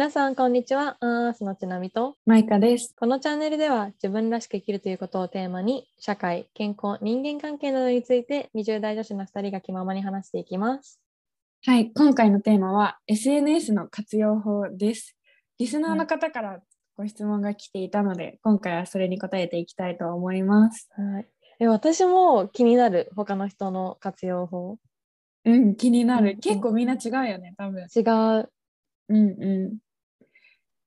皆さん、こんにちは。アースのちなみと、マイカです。このチャンネルでは自分らしく生きるということをテーマに、社会、健康、人間関係などについて20代女子の2人が気ままに話していきます。はい、今回のテーマは SNS の活用法です。リスナーの方からご質問が来ていたので、今回はそれに答えていきたいと思います。はい、え私も気になる、他の人の活用法。うん、気になる。うん結構みんな違うよね、多分。違う。うんうん。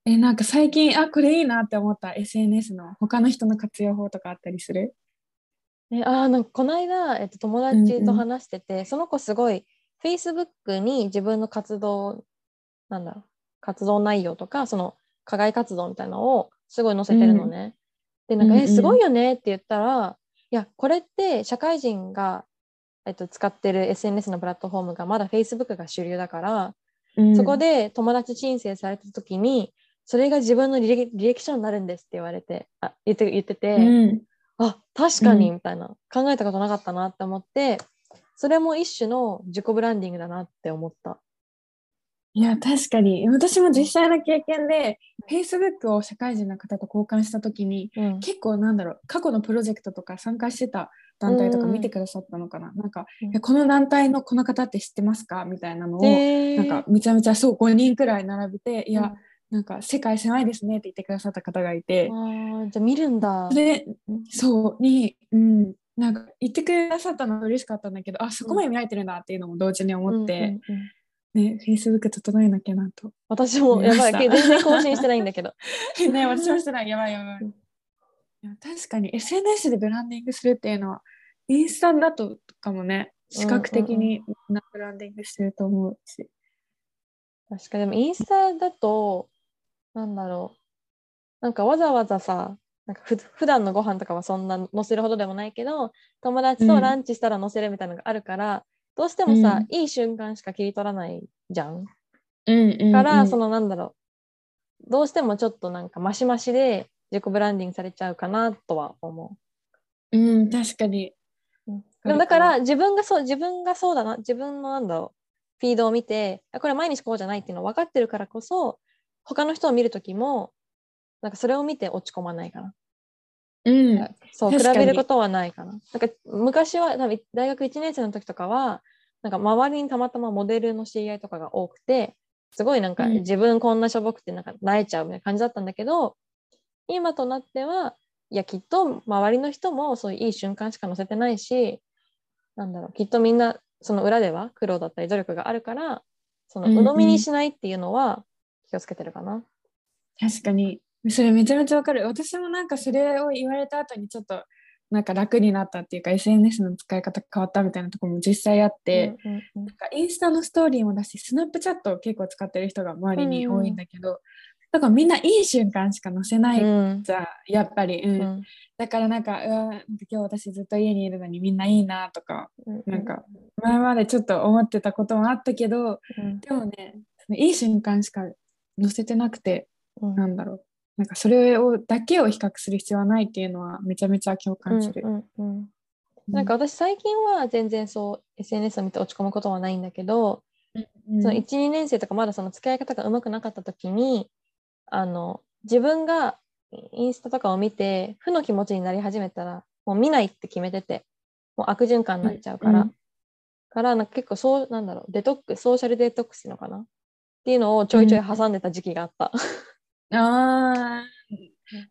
え、なんか最近、あ、これいいなって思った。SNS の。他の人の活用法とかあったりする？えあーなんかこの間、えっと、友達と話してて、その子すごい Facebook に自分の活動なんだ活動内容とかその課外活動みたいなのをすごい載せてるのね。でなんか、うんうん。えすごいよねって言ったらいやこれって社会人が、えっと、使ってる SNS のプラットフォームがまだ Facebook が主流だから、うん。そこで友達申請された時にそれが自分の履歴書になるんですって言われてあ言って言ってて。うん、あ確かにうんみたいな、考えたことなかったなって思ってそれも一種の自己ブランディングだなって思った。いや、確かに。私も実際の経験で、Facebook を社会人の方と交換したときに、うん。結構なんだろう過去のプロジェクトとか参加してた団体とかうん。見てくださったのかな、なんか、うん。えこの団体のこの方って知ってますか？みたいなのを、へー。なんかめちゃめちゃそう5人くらい並べていや、うんなんか世界狭いですねって言ってくださった方がいて、あーじゃあ見るんだ。でうんそうに、うん、なんか言ってくださったのは嬉しかったんだけどあそこまで見られてるんだっていうのも同時に思って、ね Facebook 整えなきゃなと。私もやばい全然更新してないんだけど。ね、私もしてない、やばいやばい。確かに SNS でブランディングするっていうのは、インスタだとかもね、視覚的になブランディングしてると思うし。確かにでもインスタだとなんだろう。なんかわざわざさなんかふ普段のご飯とかはそんな載せるほどでもないけど友達とランチしたら載せるみたいなのがあるから、どうしてもさ、いい瞬間しか切り取らないじゃん。うんうん、から、その、のなんだろう。どうしてもちょっとなんかマシマシで自己ブランディングされちゃうかなとは思う。ん、確かに。う。うん。わかるでもだから自分がそう自分がそうだな。自分のなんだろう。フィードを見てあこれ毎日こうじゃないっていうの分かってるからこそ他の人を見る時もなんかそれを見て落ち込まないかな。うん、そう比べることはないかな。なんか昔は多分大学1年生の時とかはなんか周りにたまたまモデルの知り合いとかが多くてすごいなんかうん自分こんなしょぼくてなんか萎えちゃうみたいな感じだったんだけど今となってはいやきっと周りの人もそういういい瞬間しか載せてないしなんだろうきっとみんなその裏では苦労だったり努力があるからそのうんうん鵜呑みにしないっていうのは気をつけてるかな？確かに。それめちゃめちゃわかる。私もなんかそれを言われた後にちょっと、なんか楽になったっていうか、SNS の使い方変わったみたいなところも実際あって、うんうんうんなんかインスタのストーリーもだし、スナップチャットを結構使ってる人が周りに多いんだけど、だからみんないい瞬間しか載せないうんじゃん、やっぱり。うんうんだからなんか、うわなんか今日私ずっと家にいるのにみんないいなとか、うんなんか前までちょっと思ってたこともあったけど、うんでもね、いい瞬間しか載せてなくて、うん。なんだろう。なんかそれをだけを比較する必要はないっていうのはめちゃめちゃ共感する。うんうんうん。なんか私最近は全然そう SNS を見て落ち込むことはないんだけど、うんその12年生とかまだその付き合い方がうまくなかった時にあの自分がインスタとかを見て負の気持ちになり始めたらもう見ないって決めててもう悪循環になっちゃうから、からなんか結構そうなんだろうデトックソーシャルデトックスのかなっていうのをちょいちょい挟んでた時期があった。あー。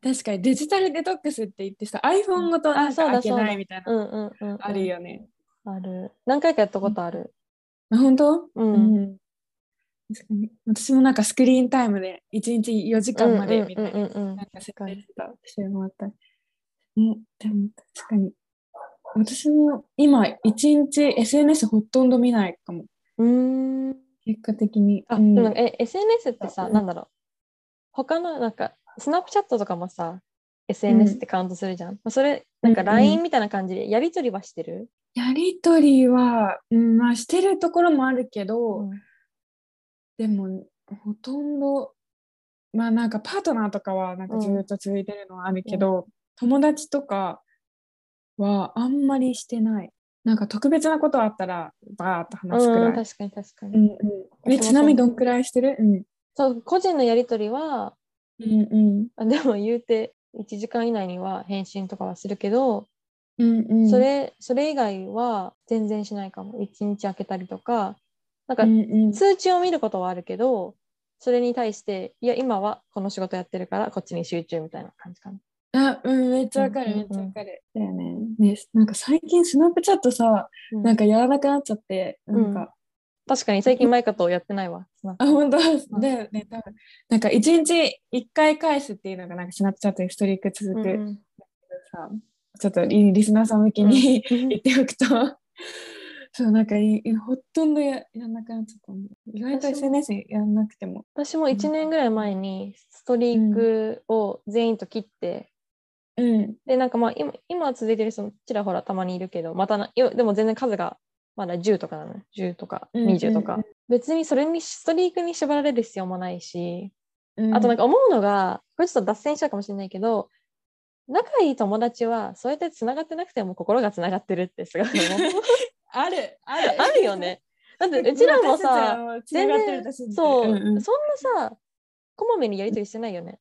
確かにデジタルデトックスって言ってさ iPhone ごとなんあそうだか開けないみたいな。うんうんうんうん、あるよね。ある。何回かやったことある。あ本当？うん。ん。確かに。私もなんかスクリーンタイムで1日4時間までみたいなうんうんうん。うんなんか設定してたしてもらった。ね、でも確かに。私も今1日 SNS ほとんど見ないかも。うーん。結果的に。あ、うんでもえ SNS ってさ、うんなんだろう。他のなんか、スナップチャットとかもさ、SNS ってカウントするじゃん。まあそれ、なんかうんうん LINE みたいな感じでやりとりはしてる、やりとりは、うんまあ、してるところもあるけど、うんでもほとんどまあなんかパートナーとかはなんかずっと続いてるのはあるけど、友達とかはあんまりしてない。なんか特別なことあったらバーッと話すくらい。うん確かに確かに。うんうんえちなみにどんくらいしてる？うん。そう個人のやり取りはうんうんあでも言うて1時間以内には返信とかはするけど、うんうんそれそれ以外は全然しないかも1日空けたりとかなんか通知を見ることはあるけどそれに対していや今はこの仕事やってるからこっちに集中みたいな感じかな。あ、うん、めっちゃわかる、うんめっちゃわかる。だよね。ね、なんか最近スナップチャットさ、うん。なんかやらなくなっちゃって、なんか、確かに最近マイカとやってないわ。あ、本当だよね、多分。なんか一日一回返すっていうのがなんかスナップチャットにストリーク続く、うんさ、ちょっとリリスナーさん向けに、うん。言っておくと、そう、なんかいいほとんどややらなくなっちゃった意外と SNS やらなくても。私も1年ぐらい前にストリークを全員と切って、うん。でなんかまあ今今は続いてる人もちらほらたまにいるけどまたないやでも全然数がまだ10とかなのよ10とかうんうんうん20とか、別にそれにストリークに縛られる必要もないし、うんあとなんか思うのがこれちょっと脱線しちゃうかもしれないけど仲いい友達はそうやってつながってなくても心がつながってるってすごい思う ある、ある。あるよね。だってうちらもさ、全全然然そう、んんそんなさこまめにやり取りしてないよね。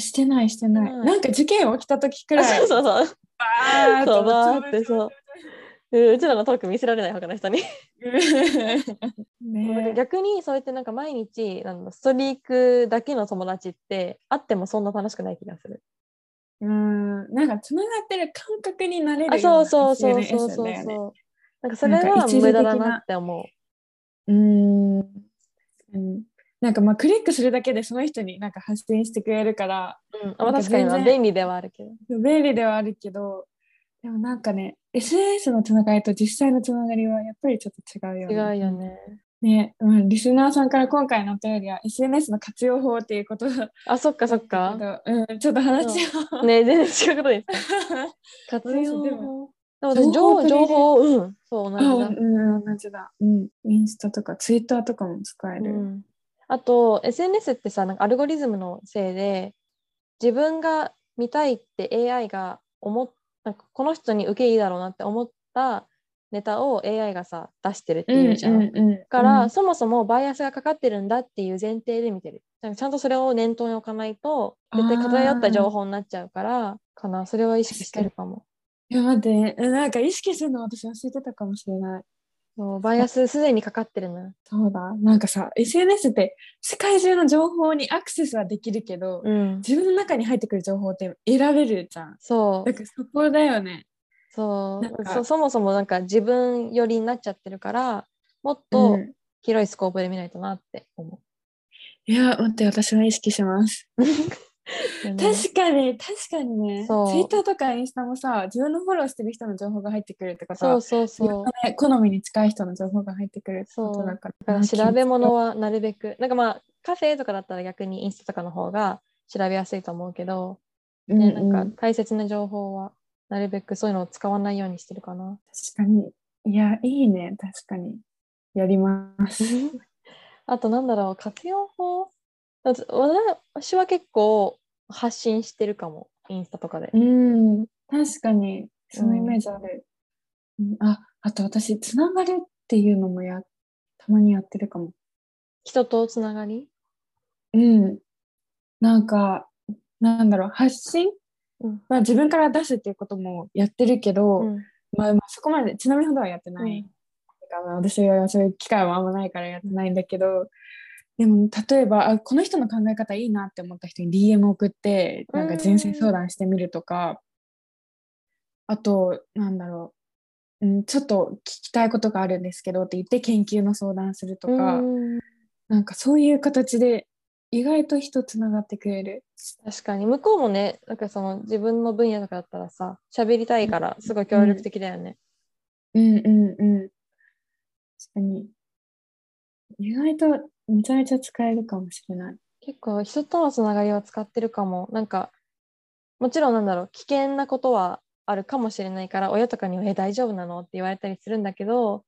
してないしてない。してなんか事件起きた時くらい。そうそうそう。バーそうバーってそうううちらのトーク見せられない他の人に。ね逆にそうやってなんか毎日なんだストリークだけの友達ってあってもそんな楽しくない気がする。うんなんかつながってる感覚になれるあそうそうそう SNS そうそうそう。なんかそれは無駄だ的ななって思うんうんなんかまあクリックするだけでその人になんか発信してくれるからう。うん、確かに便利ではあるけど。便利ではあるけどでもなんかね SNS のつながりと実際のつながりはやっぱりちょっと違うよね。違うよね。ね、うん、リスナーさんから今回のお便りは SNS の活用法っていうことだあそっかそっけか。ど、うん、ちょっと話を、ね全然違うことですか。活用で法もでも私情情情報うんそう同じだ。あうん、同じだ。うん。インスタとかツイッターとかも使える。うん、あと SNS ってさなんかアルゴリズムのせいで自分が見たいって AI が思っなんかこの人に受けいいだろうなって思ったネタを AI がさ出してるっていうじゃん。うんだから、そもそもバイアスがかかってるんだっていう前提で見てる。ちゃんとそれを念頭に置かないと絶対偏った情報になっちゃうからかなそれは意識してるかも。いや、待って、なんか意識するの私忘れてたかもしれない。そうバイアスすでにかかってるな。そうだ。なんかさ、SNS って世界中の情報にアクセスはできるけど、うん。自分の中に入ってくる情報って選べるじゃん。そうだ。からそこだよね。そうなんかそそもそもなんか自分寄りになっちゃってるからもっうとん広いスコープで見ないとなって思いや、待って、私は意識します。う。確かに、確かにね。そうツイッターとかインスタもさ、自分のフォローしてる人の情報が入ってくるってことはそう、そう自そう。ね好みに近い人の情報が入ってくるってことだから。調べ物はなるべくなんかまあカフェとかだったら逆にインスタとかの方が調べやすいと思うけど、うんね、うんなんか大切な情報はなるべくそういうのを使わないようにしてるかな。確かに。いや、いいね。確かに。やります。あとなんだろう活用法私は結構発信してるかもインスタとかで。うん。確かに、そのイメージある。うんあ、あと私、つながるっていうのもや、たまにやってるかも。人とつながり？うん。なんか、なんだろう、発信？うんは自分から出すっていうこともやってるけど、うんまあ、まあそこまで、ちなみにほどはやってない。うんだから私はそういう機会はあんまないからやってないんだけど、でも例えばあこの人の考え方いいなって思った人に DM 送ってなんか人生相談してみるとか、あとなんだろう、うん、ちょっと聞きたいことがあるんですけどって言って研究の相談するとか、うんなんかそういう形で意外と人つながってくれる。確かに向こうもねなんかその自分の分野とかだったらさ喋りたいからすごい協力的だよね。うんうんうん。確かに。意外とめちゃめちゃ使えるかもしれない。結構人とのつながりは使ってるかもなんかもちろんなんだろう危険なことはあるかもしれないから親とかには「え大丈夫なの?」って言われたりするんだけど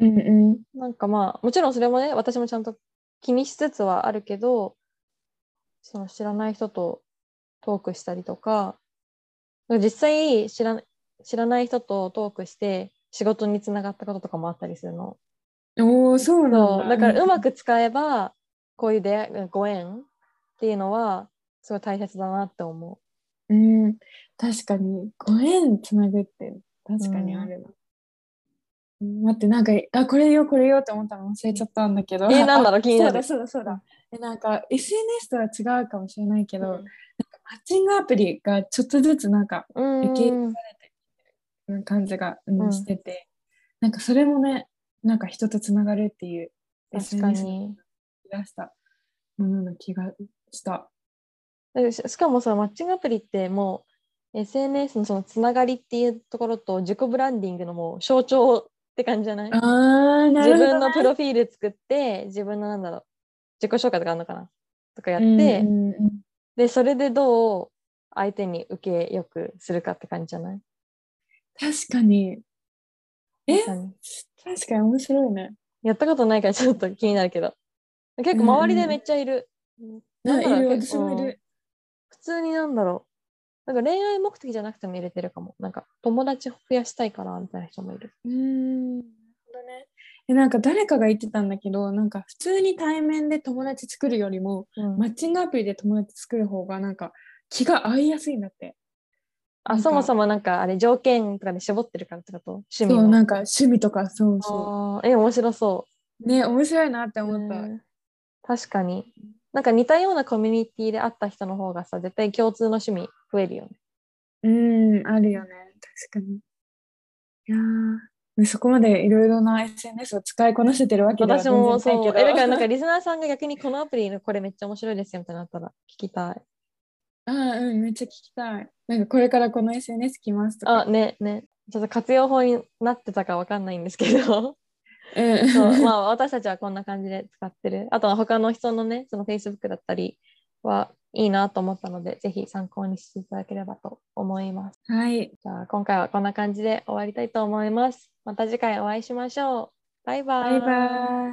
うんうん。なんかまあもちろんそれもね私もちゃんと気にしつつはあるけどその知らない人とトークしたりとか実際知ら知らない人とトークして仕事につながったこととかもあったりするの。おお、そうなんだ。だからうまく使えばこういう出会いご縁っていうのはすごい大切だなって思うん、確かに、ご縁つなぐって確かにあるな。うん待って、なんか、あ、これよ、これよって思ったの忘れちゃったんだけど。う。えー、なんだろうあ気になる。そうだ、そうだ、そうだ。えなんか、SNS とは違うかもしれないけど、うんマッチングアプリがちょっとずつなんか、うん受け入れされてる感じが、うんうんしてて、なんかそれもね、なんか人とつながるっていう、確かに。出したものな気がした。でししかもさ、マッチングアプリってもう SNS のそのつながりっていうところと自己ブランディングのもう象徴って感じじゃない？あー、な自るほど、ね。分のプロフィール作って、自分のなんだろう、自己紹介とかあるのかな？とかやって、うんうんうんで、それでどう相手に受けよくするかって感じじゃない？確かに。え？確かに面白いね。やったことないからちょっと気になるけど。結構周りでめっちゃいる。なんだろういる、結構私もいる。普通になんだろう。なんか恋愛目的じゃなくても入れてるかも。なんか友達増やしたいからみたいな人もいる。うーん。なるほどね。えなんか誰かが言ってたんだけど、なんか普通に対面で友達作るよりも、うんマッチングアプリで友達作る方がなんか気が合いやすいんだって。あそもそもなんかあれ条件とかで絞ってるからってこと？趣味そう、の。なんか趣味とかそうそ。あーえ、面白そうね、面白いなってう。思った。うん確かに。なんか似たようなコミュニティで会った人の方がさ、絶対共通の趣味増えるよね。うーん、あるよね。確かに。いやーそこまでいろいろな SNS を使いこなせてるわけでは私もそう。全然ないけど。え、だからなんかリスナーさんが逆にこのアプリのこれめっちゃ面白いですよみたいなったら聞きたい。あーうん、めっちゃ聞きたい。なんかこれからこの SNS 来ますとか。あ、ね、ね。ちょっと活用法になってたかわかんないんですけど。うん、そうまあ私たちはこんな感じで使ってる。あとは他の人のね、その Facebook だったりはいいなと思ったので、ぜひ参考にしていただければと思います。はい。じゃあ今回はこんな感じで終わりたいと思います。また次回お会いしましょう。バイバイ。バイバイ。